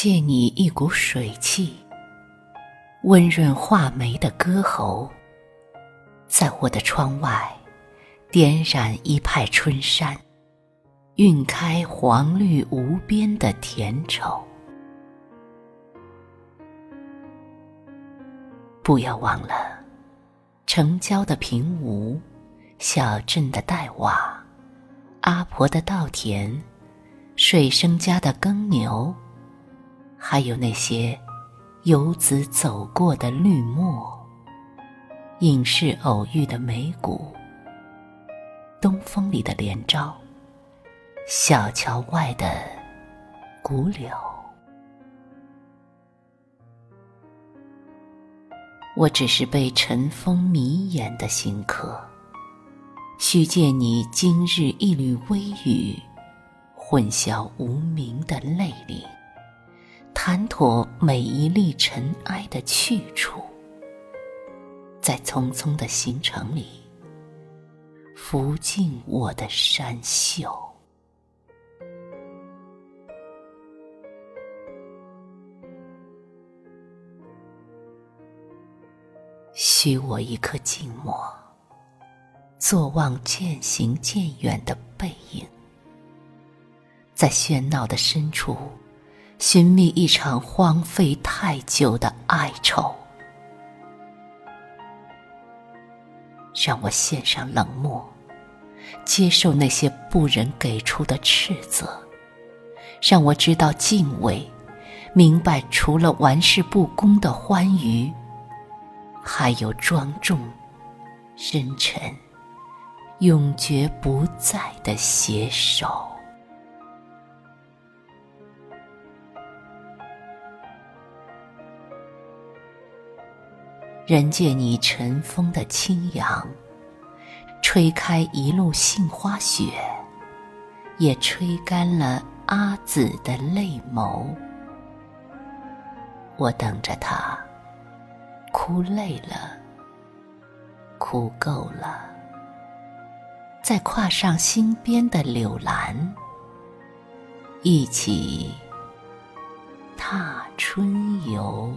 借你一股水气，温润画眉的歌喉，在我的窗外点染一派春山，晕开黄绿无边的甜愁。不要忘了，城郊的平芜，小镇的黛瓦，阿婆的稻田，水生家的耕牛。还有那些游子走过的绿墨，影视偶遇的眉骨，东风里的连招，小桥外的古柳。我只是被尘封迷眼的行客，须借你今日一缕微雨，混淆无名的泪淋。谈妥每一粒尘埃的去处，在匆匆的行程里，拂尽我的衫袖。许我一颗静默，坐望渐行渐远的背影，在喧闹的深处。寻觅一场荒废太久的哀愁，让我献上冷漠，接受那些不忍给出的斥责，让我知道敬畏，明白除了玩世不恭的欢愉，还有庄重、深沉、永绝不在的携手。人借你尘封的清扬，吹开一路杏花雪，也吹干了阿紫的泪眸。我等着他，哭累了，哭够了，再跨上新编的柳兰，一起踏春游。